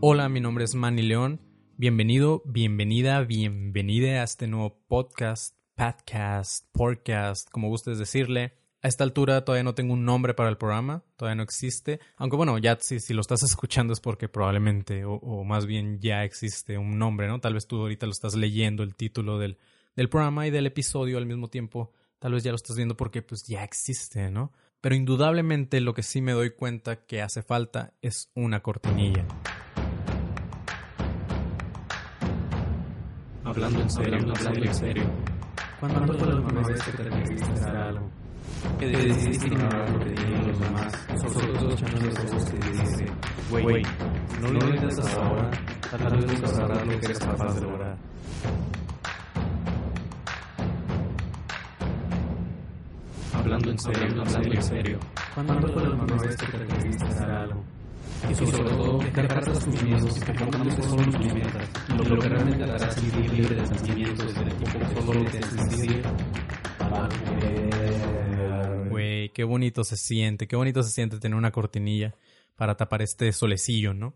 Hola, mi nombre es Manny León. Bienvenido, bienvenida, bienvenida a este nuevo podcast, podcast, podcast, como gustes decirle. A esta altura todavía no tengo un nombre para el programa, todavía no existe. Aunque bueno, ya si, lo estás escuchando es porque probablemente, o, más bien ya existe un nombre, ¿no? Tal vez tú ahorita lo estás leyendo el título del, del programa y del episodio al mismo tiempo. Tal vez ya lo estás viendo porque pues ya existe, ¿no? Pero indudablemente lo que sí me doy cuenta que hace falta es una cortinilla. Hablando en serio, hablando en serio. ¿Cuándo fue la última vez que te decidiste hacer algo? Que decidiste ignorar lo que dijeron los demás, sobre todo escuchando esa voz que dice, wey, no lo intentas hasta ahora, tal vez no sabrás lo que eres capaz de lograr. Hablando en serio, hablando en serio. ¿Cuándo fue la última vez que te decidiste hacer algo? Y sobre todo que tus miedos y que pongas solo tus metas, lo que realmente te hará sentir libre de sentimientos de poco solo te sentir Güey, qué bonito se siente, qué bonito se siente tener una cortinilla para tapar este solecillo, ¿no?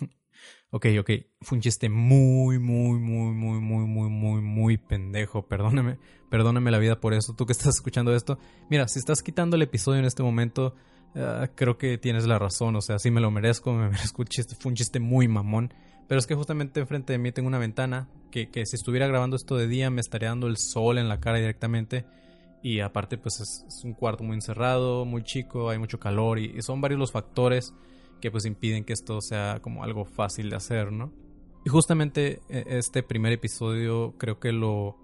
ok, ok, fue un chiste muy, muy, muy, muy, muy, muy, muy, muy pendejo. Perdóname, perdóname la vida por eso. Tú que estás escuchando esto, mira, si estás quitando el episodio en este momento, Ah, creo que tienes la razón, o sea, sí me lo merezco, me merezco un chiste, fue un chiste muy mamón. Pero es que justamente enfrente de mí tengo una ventana que, que, si estuviera grabando esto de día me estaría dando el sol en la cara directamente. Y aparte pues es, un cuarto muy encerrado, muy chico, hay mucho calor y, son varios los factores que pues impiden que esto sea como algo fácil de hacer, ¿no? Y justamente e, este primer episodio creo que lo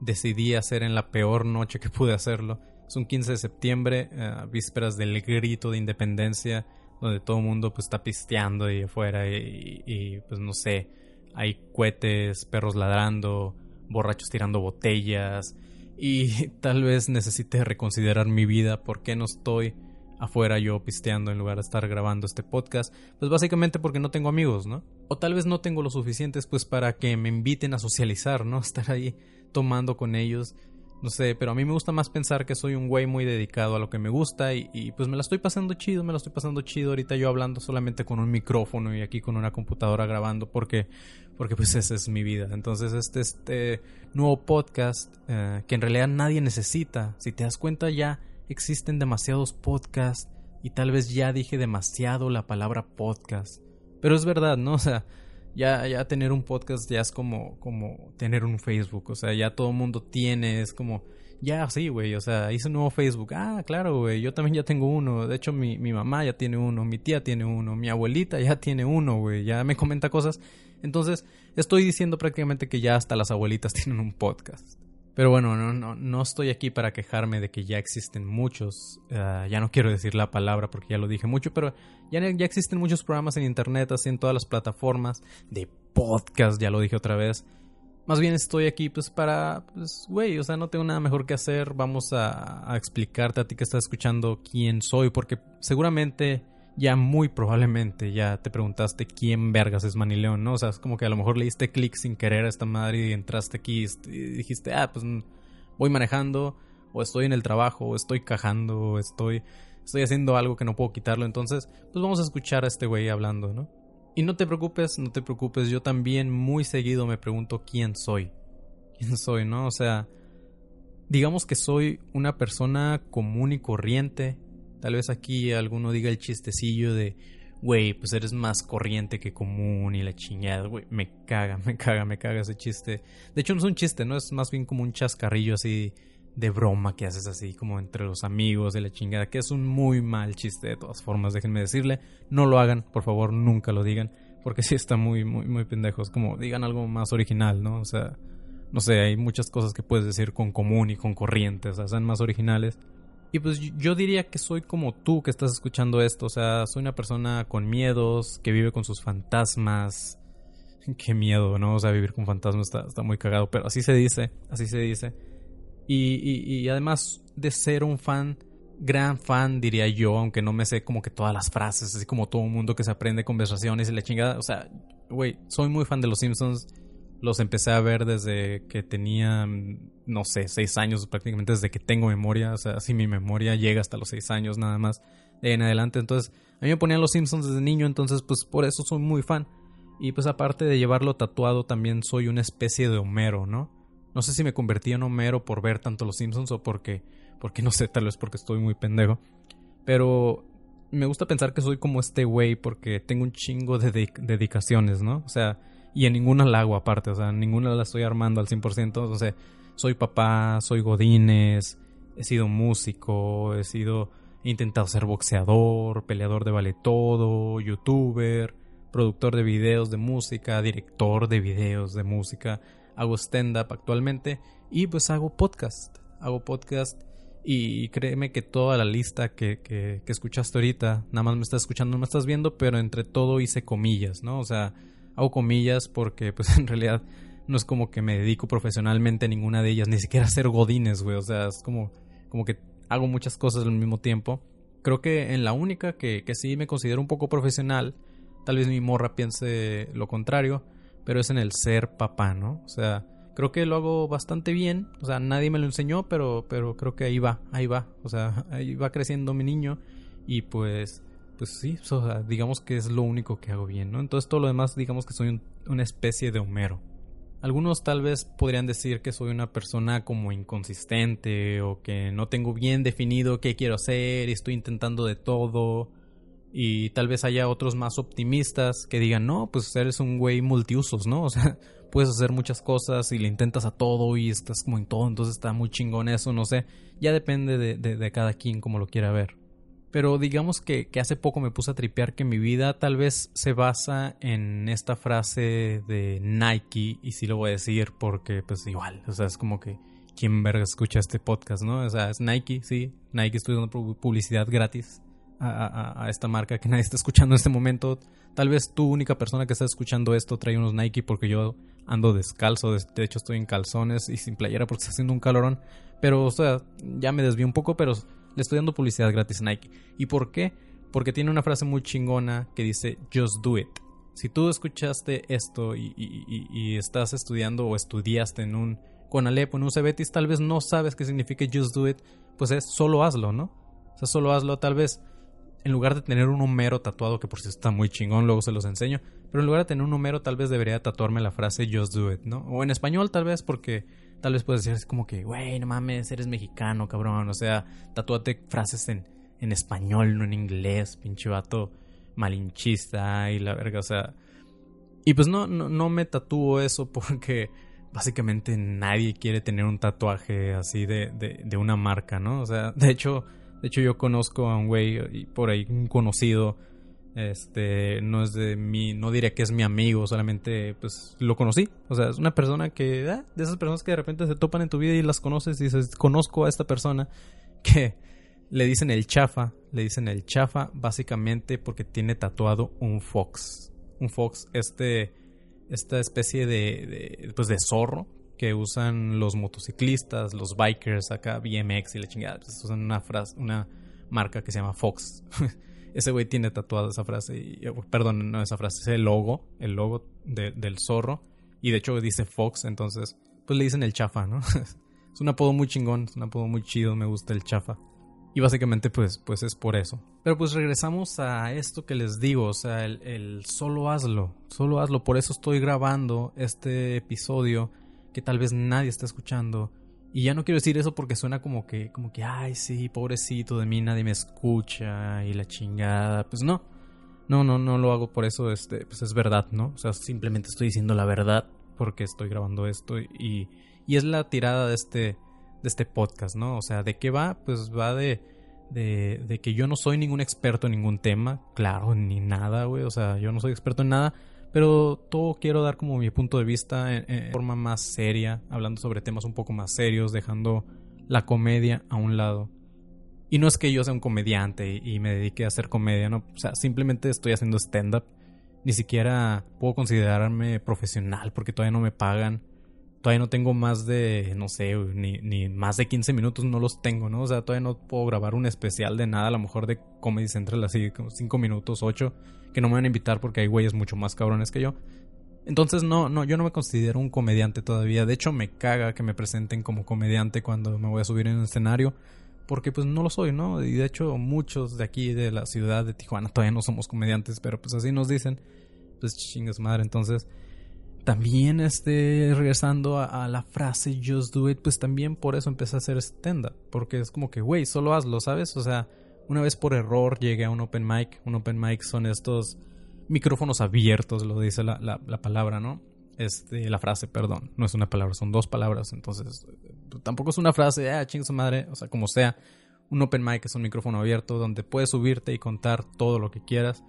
decidí hacer en la peor noche que pude hacerlo es un 15 de septiembre, eh, vísperas del grito de independencia, donde todo el mundo pues está pisteando ahí afuera y, pues no sé, hay cohetes, perros ladrando, borrachos tirando botellas y tal vez necesite reconsiderar mi vida, por qué no estoy afuera yo pisteando en lugar de estar grabando este podcast, pues básicamente porque no tengo amigos, ¿no? O tal vez no tengo lo suficientes pues para que me inviten a socializar, ¿no? Estar ahí tomando con ellos no sé, pero a mí me gusta más pensar que soy un güey muy dedicado a lo que me gusta y, pues me la estoy pasando chido, me la estoy pasando chido ahorita yo hablando solamente con un micrófono y aquí con una computadora grabando porque, porque pues esa es mi vida. Entonces este, este nuevo podcast eh, que en realidad nadie necesita, si te das cuenta ya existen demasiados podcasts y tal vez ya dije demasiado la palabra podcast. Pero es verdad, ¿no? O sea, ya, ya tener un podcast ya es como, como tener un Facebook, o sea, ya todo el mundo tiene, es como, ya sí, güey, o sea, hice un nuevo Facebook, ah, claro, güey, yo también ya tengo uno, de hecho mi, mi mamá ya tiene uno, mi tía tiene uno, mi abuelita ya tiene uno, güey, ya me comenta cosas, entonces estoy diciendo prácticamente que ya hasta las abuelitas tienen un podcast. Pero bueno, no, no, no estoy aquí para quejarme de que ya existen muchos, ah, ya no quiero decir la palabra porque ya lo dije mucho, pero ya, ya existen muchos programas en internet, así en todas las plataformas de podcast, ya lo dije otra vez. Más bien estoy aquí pues para, pues, güey, o sea, no tengo nada mejor que hacer, vamos a, a explicarte a ti que estás escuchando quién soy, porque seguramente ya muy probablemente ya te preguntaste quién vergas es Manileón, ¿no? O sea, es como que a lo mejor le diste clic sin querer a esta madre y entraste aquí y dijiste, ah, pues voy manejando, o estoy en el trabajo, o estoy cajando, o estoy, estoy haciendo algo que no puedo quitarlo, entonces, pues vamos a escuchar a este güey hablando, ¿no? Y no te preocupes, no te preocupes, yo también muy seguido me pregunto quién soy. ¿Quién soy, no? O sea, digamos que soy una persona común y corriente Tal vez aquí alguno diga el chistecillo de, güey, pues eres más corriente que común y la chingada, güey, me caga, me caga, me caga ese chiste. De hecho no es un chiste, ¿no? Es más bien como un chascarrillo así de broma que haces así como entre los amigos de la chingada, que es un muy mal chiste de todas formas, déjenme decirle, no lo hagan, por favor, nunca lo digan, porque sí está muy, muy, muy pendejo, es como digan algo más original, ¿no? O sea, no sé, hay muchas cosas que puedes decir con común y con corriente, o sea, sean más originales. Y pues yo diría que soy como tú que estás escuchando esto, o sea, soy una persona con miedos, que vive con sus fantasmas. Qué miedo, ¿no? O sea, vivir con fantasmas está, muy cagado, pero así se dice, así se dice. Y, y, además de ser un fan, gran fan diría yo, aunque no me sé como que todas las frases, así como todo el mundo que se aprende conversaciones y la chingada, o sea, güey, soy muy fan de los Simpsons los empecé a ver desde que tenía, no sé, seis años, prácticamente desde que tengo memoria. O sea, si mi memoria llega hasta los seis años nada más de en adelante. Entonces, a mí me ponían los Simpsons desde niño, entonces pues por eso soy muy fan. Y pues aparte de llevarlo tatuado, también soy una especie de Homero, ¿no? No sé si me convertí en Homero por ver tanto Los Simpsons o porque, porque no sé, tal vez porque estoy muy pendejo. Pero me gusta pensar que soy como este güey porque tengo un chingo de dedicaciones, ¿no? O sea, y en ninguna la hago aparte, o sea, en ninguna la estoy armando al 100%, o sea, soy papá, soy godines, he sido músico, he sido he intentado ser boxeador, peleador de vale todo, youtuber, productor de videos de música, director de videos de música, hago stand up actualmente y pues hago podcast, hago podcast y créeme que toda la lista que, que, escuchaste ahorita, nada más me estás escuchando, no me estás viendo, pero entre todo hice comillas, ¿no? O sea, hago comillas porque pues en realidad no es como que me dedico profesionalmente a ninguna de ellas, ni siquiera a ser godines, güey, o sea, es como, como que hago muchas cosas al mismo tiempo. Creo que en la única que, que sí me considero un poco profesional, tal vez mi morra piense lo contrario, pero es en el ser papá, ¿no? O sea, creo que lo hago bastante bien, o sea, nadie me lo enseñó, pero, pero creo que ahí va, ahí va, o sea, ahí va creciendo mi niño y pues pues sí, digamos que es lo único que hago bien, ¿no? Entonces todo lo demás, digamos que soy una especie de Homero. Algunos tal vez podrían decir que soy una persona como inconsistente o que no tengo bien definido qué quiero hacer y estoy intentando de todo. Y tal vez haya otros más optimistas que digan, no, pues eres un güey multiusos, ¿no? O sea, puedes hacer muchas cosas y le intentas a todo y estás como en todo, entonces está muy chingón eso, no sé. Ya depende de, de cada quien como lo quiera ver. Pero digamos que, que, hace poco me puse a tripear que mi vida tal vez se basa en esta frase de Nike, y sí lo voy a decir porque pues igual, o sea, es como que quién verga escucha este podcast, ¿no? O sea, es Nike, sí, Nike estoy dando publicidad gratis a, a, a, esta marca que nadie está escuchando en este momento. Tal vez tú, única persona que está escuchando esto, trae unos Nike porque yo ando descalzo, de hecho estoy en calzones y sin playera porque está haciendo un calorón. Pero, o sea, ya me desvío un poco, pero le estoy dando publicidad gratis Nike. ¿Y por qué? Porque tiene una frase muy chingona que dice Just do it. Si tú escuchaste esto y, estás estudiando o estudiaste en un Conalep o en un Cebetis, tal vez no sabes qué significa Just do it, pues es solo hazlo, ¿no? O sea, solo hazlo, tal vez en lugar de tener un número tatuado, que por si está muy chingón, luego se los enseño, pero en lugar de tener un número, tal vez debería tatuarme la frase Just do it, ¿no? O en español, tal vez, porque tal vez puedes decir así como que, güey, no mames, eres mexicano, cabrón. O sea, tatúate frases en, en español, no en inglés, pinche vato malinchista y la verga, o sea. Y pues no, no, no me tatúo eso porque básicamente nadie quiere tener un tatuaje así de, de, de una marca, ¿no? O sea, de hecho, de hecho yo conozco a un güey por ahí, un conocido este, no es de mí, no diría que es mi amigo, solamente pues lo conocí. O sea, es una persona que, ah, de esas personas que de repente se topan en tu vida y las conoces y dices, conozco a esta persona que le dicen el chafa, le dicen el chafa básicamente porque tiene tatuado un fox. Un fox, este, esta especie de, pues de zorro que usan los motociclistas, los bikers acá, BMX y la chingada, pues usan una frase, una marca que se llama Fox. ese güey tiene tatuada esa frase, y, eh, perdón, no esa frase, ese logo, el logo del zorro, y de hecho dice Fox, entonces, pues le dicen el chafa, ¿no? es un apodo muy chingón, es un apodo muy chido, me gusta el chafa. Y básicamente pues, pues es por eso. Pero pues regresamos a esto que les digo, o sea, el, el solo hazlo, solo hazlo. Por eso estoy grabando este episodio que tal vez nadie está escuchando y ya no quiero decir eso porque suena como que, como que, ay, sí, pobrecito de mí, nadie me escucha y la chingada. Pues no, no, no, no lo hago por eso, este, pues es verdad, ¿no? O sea, simplemente estoy diciendo la verdad porque estoy grabando esto y, y es la tirada de este, de este podcast, ¿no? O sea, ¿de qué va? Pues va de, de, de que yo no soy ningún experto en ningún tema, claro, ni nada, güey, o sea, yo no soy experto en nada, pero todo quiero dar como mi punto de vista en, forma más seria, hablando sobre temas un poco más serios, dejando la comedia a un lado. Y no es que yo sea un comediante y, me dedique a hacer comedia, no, o sea, simplemente estoy haciendo stand-up. Ni siquiera puedo considerarme profesional porque todavía no me pagan. Todavía no tengo más de, no sé, ni, más de 15 minutos no los tengo, ¿no? O sea, todavía no puedo grabar un especial de nada, a lo mejor de Comedy Central así, como 5 minutos, 8 que no me van a invitar porque hay güeyes mucho más cabrones que yo. Entonces no, no, yo no me considero un comediante todavía. De hecho, me caga que me presenten como comediante cuando me voy a subir en un escenario. Porque pues no lo soy, ¿no? Y de hecho muchos de aquí de la ciudad de Tijuana todavía no somos comediantes, pero pues así nos dicen. pues chingas madre. Entonces, también este, regresando a, la frase just do it, pues también por eso empecé a hacer stand-up. Porque es como que, güey, solo hazlo, ¿sabes? O sea, una vez por error llegué a un open mic. Un open mic son estos micrófonos abiertos, lo dice la, la, palabra, ¿no? Este, la frase, perdón. No es una palabra, son dos palabras. Entonces, tampoco es una frase, ah, ching su madre. O sea, como sea, un open mic es un micrófono abierto donde puedes subirte y contar todo lo que quieras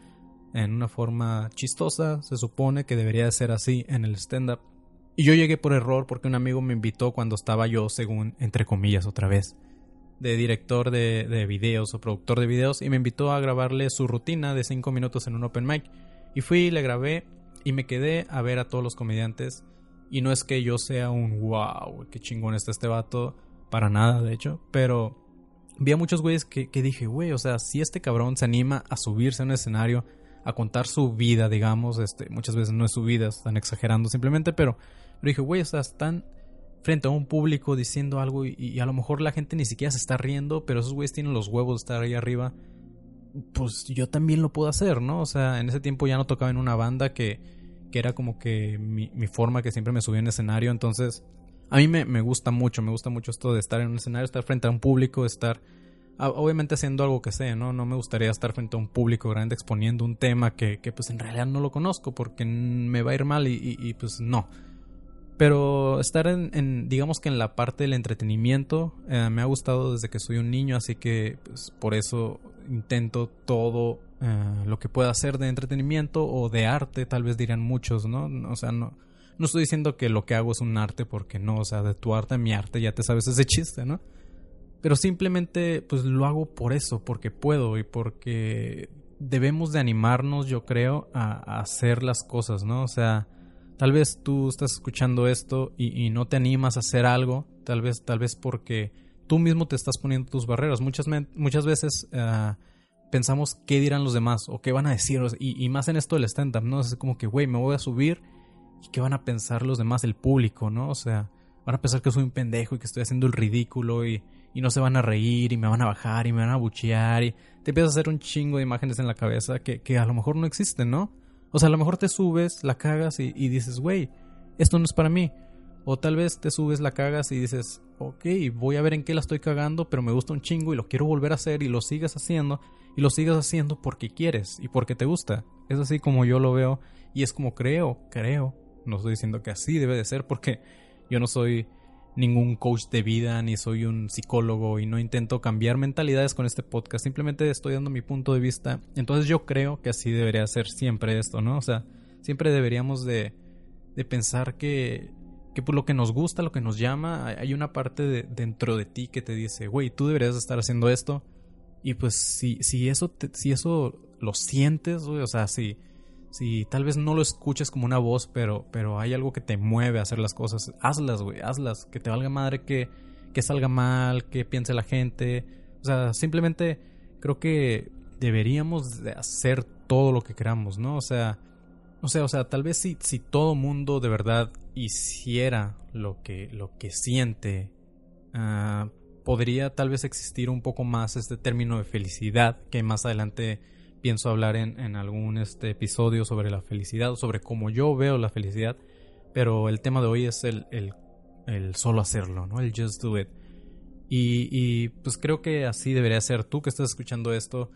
en una forma chistosa. Se supone que debería de ser así en el stand-up. Y yo llegué por error porque un amigo me invitó cuando estaba yo, según, entre comillas, otra vez, de director de, de videos o productor de videos y me invitó a grabarle su rutina de 5 minutos en un open mic. Y fui, le grabé y me quedé a ver a todos los comediantes. Y no es que yo sea un wow, qué chingón está este vato, para nada, de hecho, pero vi a muchos güeyes que, que dije, güey, o sea, si este cabrón se anima a subirse a un escenario a contar su vida, digamos, este, muchas veces no es su vida, están exagerando simplemente, pero, pero dije, güey, o sea, están frente a un público diciendo algo y, a lo mejor la gente ni siquiera se está riendo, pero esos güeyes tienen los huevos de estar ahí arriba, pues yo también lo puedo hacer, ¿no? O sea, en ese tiempo ya no tocaba en una banda que, que era como que mi, mi forma que siempre me subía en escenario, entonces a mí me, me gusta mucho, me gusta mucho esto de estar en un escenario, estar frente a un público, estar obviamente haciendo algo que sé, ¿no? No me gustaría estar frente a un público grande exponiendo un tema que, que pues en realidad no lo conozco porque me va a ir mal y, pues no. Pero estar en, digamos que en la parte del entretenimiento eh, me ha gustado desde que soy un niño, así que pues por eso intento todo eh, lo que pueda hacer de entretenimiento o de arte, tal vez dirán muchos, ¿no? O sea, no, no estoy diciendo que lo que hago es un arte porque no, o sea, de tu arte a mi arte ya te sabes ese chiste, ¿no? Pero simplemente pues lo hago por eso, porque puedo y porque debemos de animarnos, yo creo, a, hacer las cosas, ¿no? O sea, tal vez tú estás escuchando esto y, no te animas a hacer algo, tal vez, tal vez porque tú mismo te estás poniendo tus barreras. Muchas, muchas veces ah, pensamos qué dirán los demás o qué van a decir, y, más en esto del stand-up, ¿no? Es como que, güey, me voy a subir y qué van a pensar los demás, el público, ¿no? O sea, van a pensar que soy un pendejo y que estoy haciendo el ridículo y y no se van a reír y me van a bajar y me van a buchear y te empiezas a hacer un chingo de imágenes en la cabeza que, que a lo mejor no existen, ¿no? O sea, a lo mejor te subes, la cagas y, dices, güey, esto no es para mí. O tal vez te subes, la cagas y dices, ok, voy a ver en qué la estoy cagando, pero me gusta un chingo y lo quiero volver a hacer y lo sigas haciendo y lo sigas haciendo porque quieres y porque te gusta. Es así como yo lo veo y es como creo, creo. No estoy diciendo que así debe de ser porque yo no soy ningún coach de vida ni soy un psicólogo y no intento cambiar mentalidades con este podcast, simplemente estoy dando mi punto de vista. Entonces yo creo que así debería ser siempre esto, ¿no? O sea, siempre deberíamos de, de pensar que, que por lo que nos gusta, lo que nos llama, hay una parte de, dentro de ti que te dice, güey, tú deberías estar haciendo esto. Y pues si, si, eso, si eso lo sientes, o sea, si si tal vez no lo escuches como una voz, pero, pero hay algo que te mueve a hacer las cosas, hazlas, güey, hazlas. Que te valga madre que, que salga mal, que piense la gente. O sea, simplemente creo que deberíamos de hacer todo lo que queramos, ¿no? O sea, o sea, o sea, tal vez si, si todo mundo de verdad hiciera lo que, lo que siente, ah, podría tal vez existir un poco más este término de felicidad que más adelante pienso hablar en, algún este episodio sobre la felicidad, sobre cómo yo veo la felicidad, pero el tema de hoy es el, el, solo hacerlo, ¿no? El just do it. Y, pues creo que así debería ser tú que estás escuchando esto.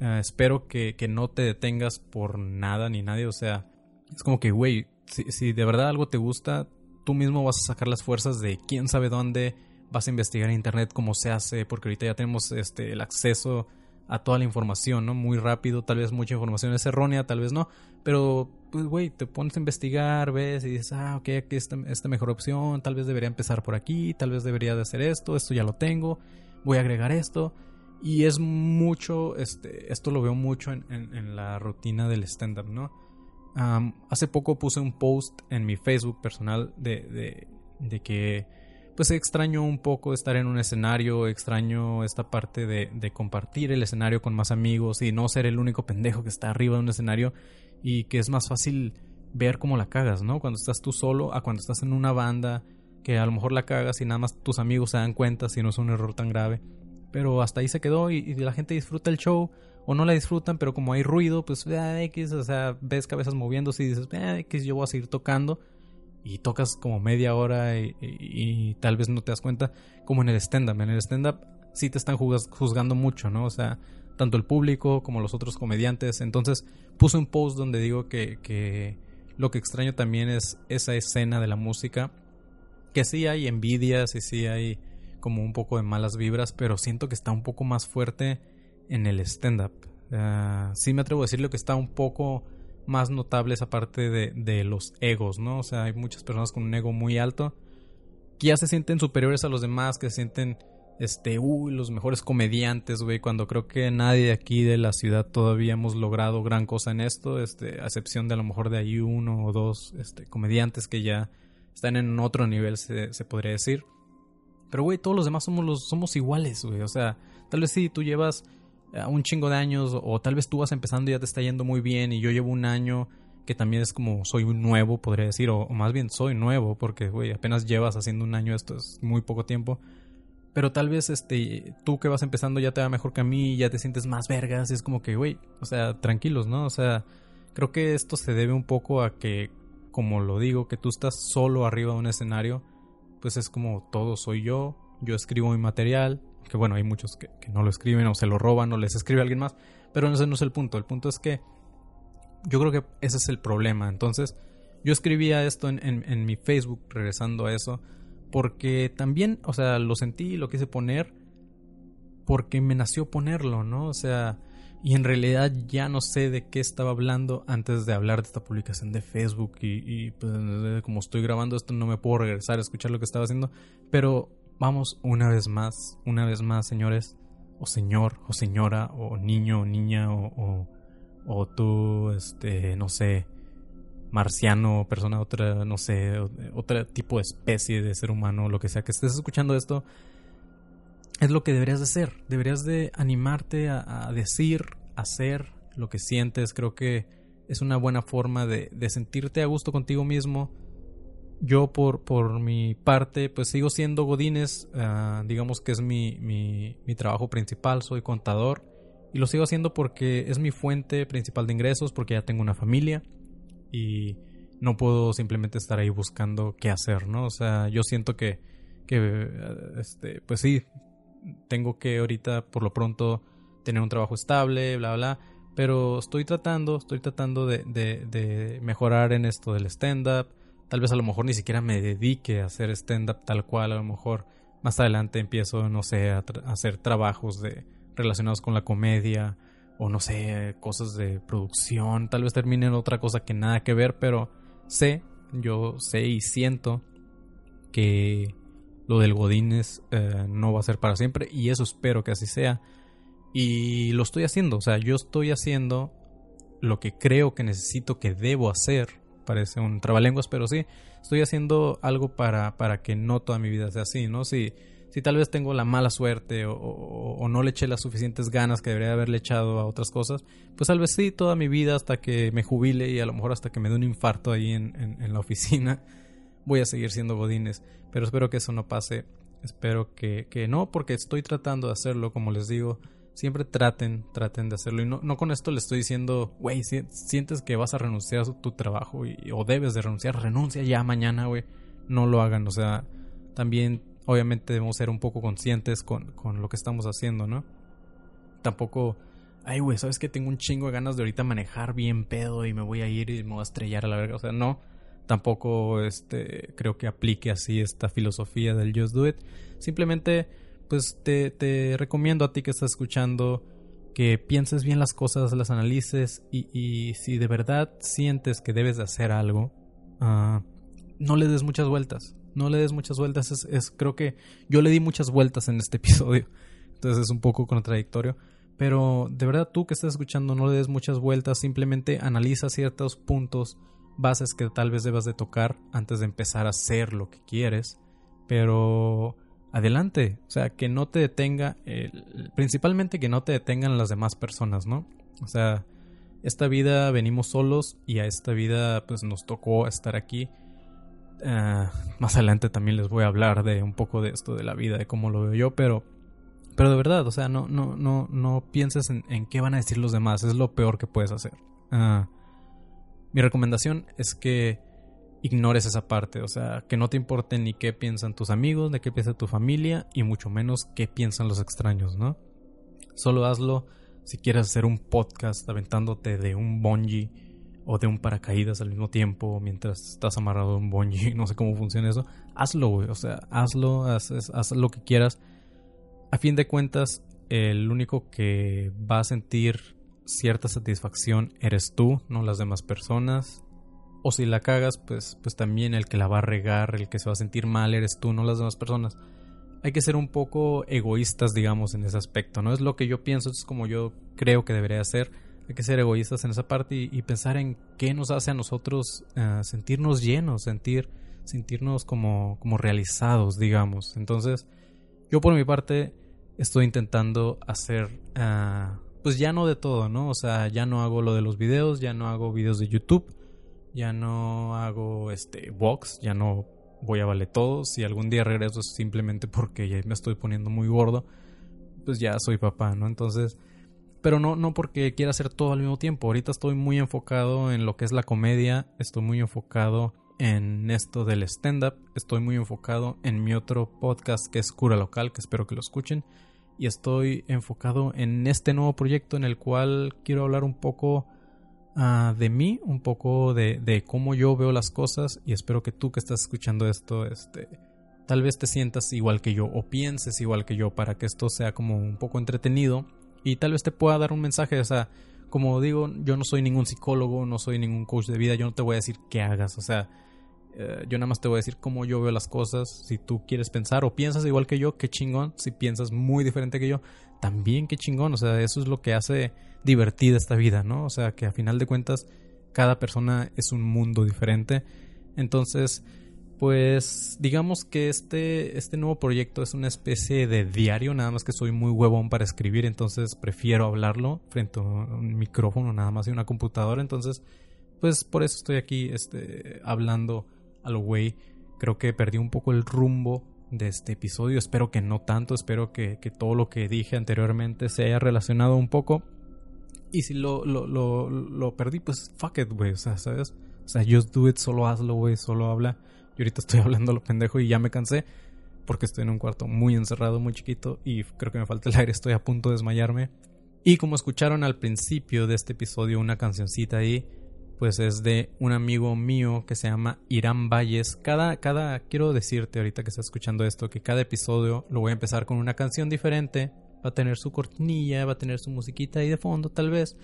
Eh, espero que, no te detengas por nada ni nadie. O sea, es como que, güey, si, si de verdad algo te gusta, tú mismo vas a sacar las fuerzas de quién sabe dónde, vas a investigar en internet cómo se hace, porque ahorita ya tenemos este, el acceso a toda la información, ¿no? Muy rápido, tal vez mucha información es errónea, tal vez no, pero pues güey, te pones a investigar, ves y dices, ah, ok, aquí está esta mejor opción, tal vez debería empezar por aquí, tal vez debería de hacer esto, esto ya lo tengo, voy a agregar esto. Y es mucho, este, esto lo veo mucho en, en, la rutina del stand-up, ¿no? hace poco puse un post en mi Facebook personal de, de, de que pues extraño un poco estar en un escenario, extraño esta parte de, compartir el escenario con más amigos y no ser el único pendejo que está arriba de un escenario y que es más fácil ver cómo la cagas, ¿no? Cuando estás tú solo a cuando estás en una banda que a lo mejor la cagas y nada más tus amigos se dan cuenta si no es un error tan grave. pero hasta ahí se quedó y, y la gente disfruta el show o no la disfrutan, pero como hay ruido, pues ah, X, o sea, ves cabezas moviéndose y dices, ah, X, yo voy a seguir tocando y tocas como media hora y, tal vez no te das cuenta, como en el stand-up. En el stand-up sí te están juzgando mucho, ¿no? O sea, tanto el público como los otros comediantes. Entonces puse un post donde digo que, que lo que extraño también es esa escena de la música, que sí hay envidias y sí hay como un poco de malas vibras, pero siento que está un poco más fuerte en el stand-up. Ah, sí me atrevo a decirlo que está un poco más notable esa parte de, de los egos, ¿no? O sea, hay muchas personas con un ego muy alto que ya se sienten superiores a los demás, que se sienten, este, uy, los mejores comediantes, güey, cuando creo que nadie de aquí de la ciudad todavía hemos logrado gran cosa en esto, este, a excepción de a lo mejor de ahí uno o dos, este, comediantes que ya están en otro nivel, se, podría decir. Pero, güey, todos los demás somos, los, somos iguales, güey. O sea, tal vez si tú llevas un chingo de años o tal vez tú vas empezando y ya te está yendo muy bien y yo llevo un año que también es como soy nuevo, podría decir, o, o más bien soy nuevo porque, güey, apenas llevas haciendo un año, esto es muy poco tiempo. Pero tal vez este tú que vas empezando ya te va mejor que a mí, ya te sientes más vergas, y es como que, güey, o sea, tranquilos, ¿no? O sea, creo que esto se debe un poco a que, como lo digo, que tú estás solo arriba de un escenario, pues es como todo soy yo, yo escribo mi material, que bueno, hay muchos que, que no lo escriben o se lo roban o les escribe alguien más, pero ese no es el punto, el punto es que yo creo que ese es el problema, entonces yo escribía esto en, en, mi Facebook, regresando a eso, porque también, o sea, lo sentí, lo quise poner, porque me nació ponerlo, ¿no? O sea, y en realidad ya no sé de qué estaba hablando antes de hablar de esta publicación de Facebook y, y, pues, como estoy grabando esto no me puedo regresar a escuchar lo que estaba haciendo, pero vamos una vez más, una vez más, señores, o señor, o señora, o niño, o niña, o, o, tú, este, no sé, marciano, persona, otra, no sé, otro tipo de especie de ser humano, lo que sea que estés escuchando esto, es lo que deberías de hacer. Deberías de animarte a, a decir, hacer lo que sientes. Creo que es una buena forma de sentirte a gusto contigo mismo. Yo por, por mi parte, pues sigo siendo Godines, uh, digamos que es mi, mi, trabajo principal, soy contador y lo sigo haciendo porque es mi fuente principal de ingresos, porque ya tengo una familia y no puedo simplemente estar ahí buscando qué hacer, ¿no? O sea, yo siento que, que este, pues sí, tengo que ahorita por lo pronto tener un trabajo estable, bla, bla, pero estoy tratando, estoy tratando de, de, de mejorar en esto del stand-up. Tal vez a lo mejor ni siquiera me dedique a hacer stand-up tal cual, a lo mejor más adelante empiezo, no sé, a, hacer trabajos de, relacionados con la comedia o no sé, cosas de producción, tal vez termine en otra cosa que nada que ver, pero sé, yo sé y siento que lo del Godines eh, no va a ser para siempre y eso espero que así sea. Y lo estoy haciendo, o sea, yo estoy haciendo lo que creo que necesito que debo hacer. Parece un trabalenguas, pero sí, estoy haciendo algo para, para que no toda mi vida sea así, ¿no? Si, si tal vez tengo la mala suerte o, o, no le eché las suficientes ganas que debería haberle echado a otras cosas, pues tal vez sí, toda mi vida hasta que me jubile y a lo mejor hasta que me dé un infarto ahí en, en, en la oficina, voy a seguir siendo Godines. Pero espero que eso no pase. Espero que, que no, porque estoy tratando de hacerlo, como les digo. Siempre traten, traten de hacerlo. Y no, no con esto le estoy diciendo, güey, si, sientes que vas a renunciar a tu trabajo y, o debes de renunciar, renuncia ya mañana, güey. No lo hagan, o sea, también obviamente debemos ser un poco conscientes con, con lo que estamos haciendo, ¿no? Tampoco, ay, güey, ¿sabes que Tengo un chingo de ganas de ahorita manejar bien pedo y me voy a ir y me voy a estrellar a la verga. O sea, no, tampoco este, creo que aplique así esta filosofía del just do it. Simplemente, pues te, te recomiendo a ti que estás escuchando que pienses bien las cosas, las analices y, y si de verdad sientes que debes de hacer algo, uh, no le des muchas vueltas. No le des muchas vueltas. Es, es, creo que yo le di muchas vueltas en este episodio. Entonces es un poco contradictorio. Pero de verdad tú que estás escuchando no le des muchas vueltas. Simplemente analiza ciertos puntos, bases que tal vez debas de tocar antes de empezar a hacer lo que quieres. Pero adelante. O sea, que no te detenga. Eh, principalmente que no te detengan las demás personas, ¿no? O sea, esta vida venimos solos y a esta vida pues nos tocó estar aquí. Uh, más adelante también les voy a hablar de un poco de esto de la vida, de cómo lo veo yo, pero, pero de verdad, o sea, no, no, no, no pienses en, en qué van a decir los demás. Es lo peor que puedes hacer. Ah, mi recomendación es que ignores esa parte, o sea, que no te importe ni qué piensan tus amigos, de qué piensa tu familia y mucho menos qué piensan los extraños, ¿no? Solo hazlo si quieres hacer un podcast aventándote de un bungee o de un paracaídas al mismo tiempo mientras estás amarrado a un bungee, no sé cómo funciona eso, hazlo, güey, o sea, hazlo, haz, haz lo que quieras. A fin de cuentas, el único que va a sentir cierta satisfacción eres tú, no las demás personas. O si la cagas, pues, pues también el que la va a regar, el que se va a sentir mal eres tú, no las demás personas. Hay que ser un poco egoístas, digamos, en ese aspecto. No es lo que yo pienso, es como yo creo que debería ser. Hay que ser egoístas en esa parte y, pensar en qué nos hace a nosotros eh, sentirnos llenos, sentir, sentirnos como, como realizados, digamos. Entonces, yo por mi parte estoy intentando hacer eh, pues ya no de todo, ¿no? O sea, ya no hago lo de los videos, ya no hago videos de YouTube, ya no hago este box, ya no voy a vale todo. Si algún día regreso simplemente porque ya me estoy poniendo muy gordo, pues ya soy papá, ¿no? Entonces, pero no, no porque quiera hacer todo al mismo tiempo. Ahorita estoy muy enfocado en lo que es la comedia, estoy muy enfocado en esto del stand-up, estoy muy enfocado en mi otro podcast que es Cura Local, que espero que lo escuchen y estoy enfocado en este nuevo proyecto en el cual quiero hablar un poco ah, de mí, un poco de, cómo yo veo las cosas y espero que tú que estás escuchando esto, este, tal vez te sientas igual que yo o pienses igual que yo para que esto sea como un poco entretenido y tal vez te pueda dar un mensaje, o sea, como digo, yo no soy ningún psicólogo, no soy ningún coach de vida, yo no te voy a decir qué hagas, o sea, eh, yo nada más te voy a decir cómo yo veo las cosas. Si tú quieres pensar o piensas igual que yo, qué chingón. Si piensas muy diferente que yo, también qué chingón. O sea, eso es lo que hace divertida esta vida, ¿no? O sea, que a final de cuentas, cada persona es un mundo diferente. Entonces, pues digamos que este, este nuevo proyecto es una especie de diario, nada más que soy muy huevón para escribir, entonces prefiero hablarlo frente a un micrófono, nada más y una computadora. Entonces, pues por eso estoy aquí este, hablando a lo güey. Creo que perdí un poco el rumbo de este episodio. Espero que no tanto. Espero que, todo lo que dije anteriormente se haya relacionado un poco. Y si lo, lo, lo, perdí, pues fuck it, güey. O sea, ¿sabes? O sea, just do it, solo hazlo, güey. Solo habla. Yo ahorita estoy hablando lo pendejo y ya me cansé. Porque estoy en un cuarto muy encerrado, muy chiquito. Y creo que me falta el aire. Estoy a punto de desmayarme. Y como escucharon al principio de este episodio, una cancioncita ahí pues es de un amigo mío que se llama Irán Valles. Cada, cada, quiero decirte ahorita que estás escuchando esto, que cada episodio lo voy a empezar con una canción diferente. Va a tener su cortinilla, va a tener su musiquita ahí de fondo tal vez.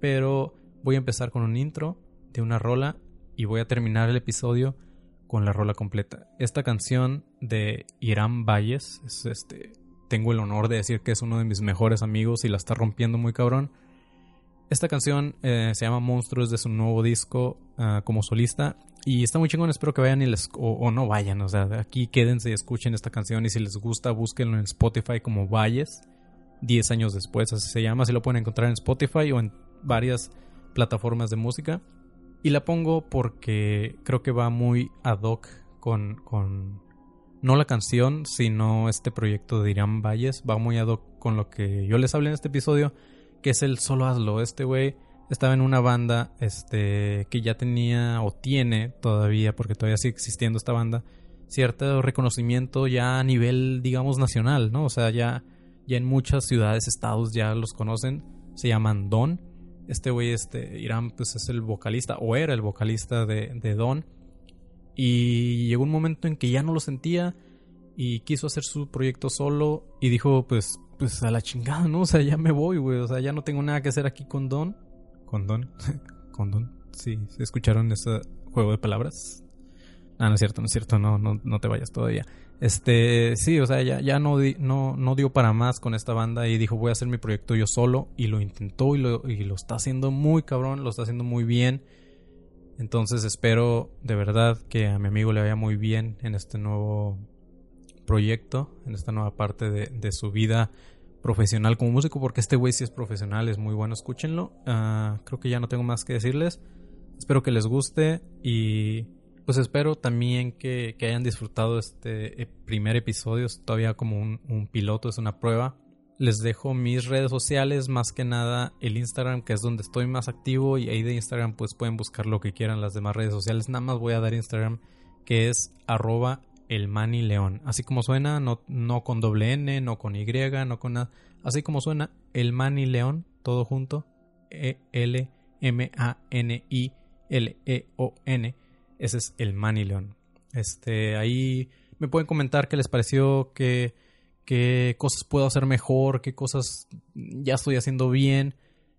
Pero voy a empezar con un intro de una rola y voy a terminar el episodio con la rola completa. Esta canción de Irán Valles es este. Tengo el honor de decir que es uno de mis mejores amigos y la está rompiendo muy cabrón. Esta canción eh, se llama Monstruos de su nuevo disco ah, como solista. Y está muy chingón, espero que vayan y les, o, no vayan, o sea, aquí quédense y escuchen esta canción y si les gusta búsquenlo en Spotify como Valles, 10 años después, así se llama, si lo pueden encontrar en Spotify o en varias plataformas de música. Y la pongo porque creo que va muy ad hoc con, con no la canción, sino este proyecto de Irán Valles, va muy ad hoc con lo que yo les hablé en este episodio que es el solo hazlo. Este güey estaba en una banda este, que ya tenía o tiene todavía, porque todavía sigue existiendo esta banda, cierto reconocimiento ya a nivel, digamos, nacional, ¿no? O sea, ya, ya en muchas ciudades, estados ya los conocen, se llaman Don. Este güey, este, Irán, pues es el vocalista, o era el vocalista de, de Don. Y llegó un momento en que ya no lo sentía y quiso hacer su proyecto solo y dijo, pues pues a la chingada, ¿no? O sea, ya me voy, güey. O sea, ya no tengo nada que hacer aquí con Don. ¿Con Don? ¿Con Don? Sí, ¿escucharon ese juego de palabras? Ah, no es cierto, no es cierto, no, no, no te vayas todavía. Este, sí, o sea, ya, ya no, no, no dio para más con esta banda y dijo voy a hacer mi proyecto yo solo y lo intentó y lo, y lo está haciendo muy cabrón, lo está haciendo muy bien. Entonces espero de verdad que a mi amigo le vaya muy bien en este nuevo proyecto, en esta nueva parte de, su vida profesional como músico, porque este güey sí es profesional, es muy bueno, escúchenlo. Ah, creo que ya no tengo más que decirles. Espero que les guste y pues espero también que, hayan disfrutado este eh, primer episodio. Es todavía como un, piloto, es una prueba. Les dejo mis redes sociales, más que nada el Instagram, que es donde estoy más activo. Y ahí de Instagram pues pueden buscar lo que quieran las demás redes sociales. Nada más voy a dar Instagram, que es arroba el León. Así como suena, no, con doble N, no con Y, no con nada. Así como suena, el Mani León, todo junto. E-L-M-A-N-I-L-E-O-N. Ese es el Mani León. Este, ahí me pueden comentar qué les pareció, qué, qué cosas puedo hacer mejor, qué cosas ya estoy haciendo bien,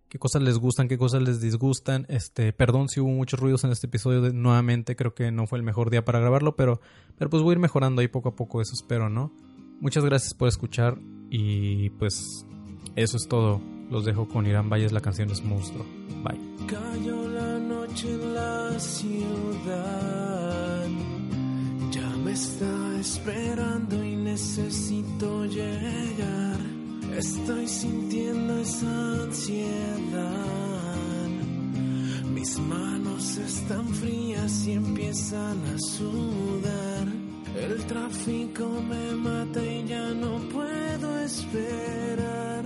qué cosas les gustan, qué cosas les disgustan. Este, perdón si hubo muchos ruidos en este episodio nuevamente, creo que no fue el mejor día para grabarlo, pero, pero pues voy a ir mejorando ahí poco a poco, eso espero, ¿no? Muchas gracias por escuchar y pues eso es todo. Los dejo con Irán Valles, la canción es Monstruo. Bye. Cayó la noche en la ciudad. Ya me está esperando y necesito llegar. Estoy sintiendo esa ansiedad. Mis manos están frías y empiezan a sudar. El tráfico me mata y ya no puedo esperar.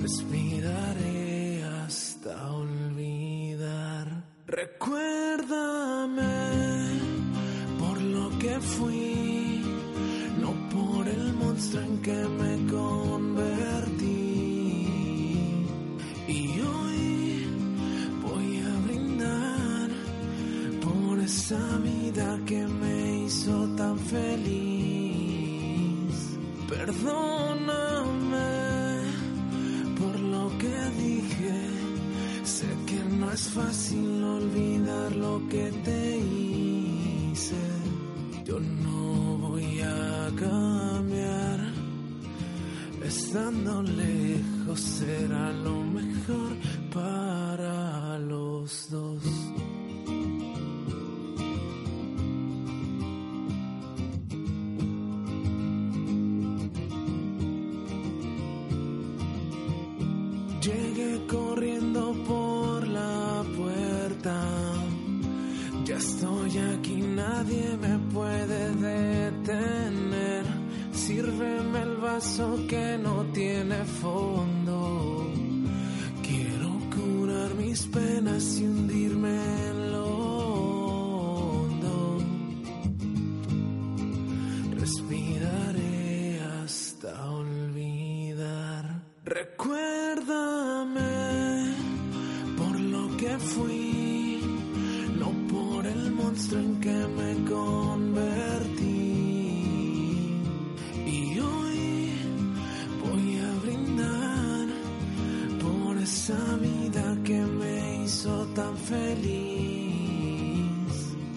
Respiraré hasta olvidar. Recuérdame por lo que fui, monstruo en que me convertí. Y hoy voy a brindar por esa vida que me hizo tan feliz. Perdóname por lo que dije. Sé que no es fácil olvidar lo que te Estando lejos será lo mejor para los dos. Esa vida que me hizo tan feliz.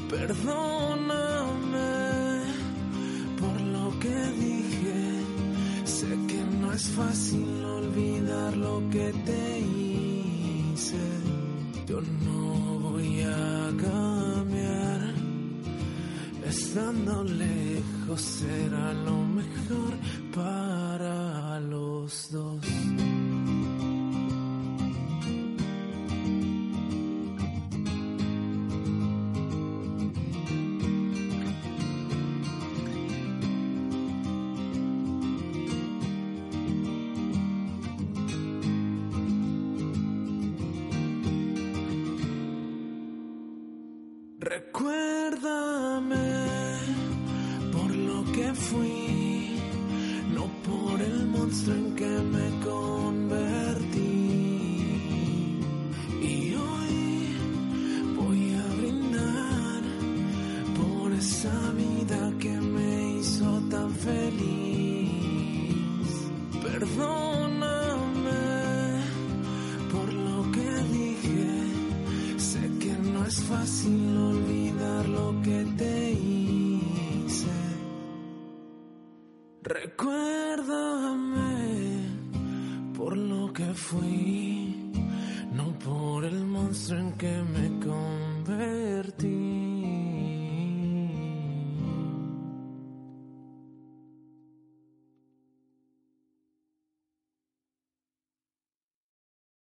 Perdóname por lo que dije. Sé que no es fácil olvidar lo que te hice. Yo no voy a cambiar. Estando lejos será lo mejor Recuérdame por lo que fui, no por el monstruo en que me convertí.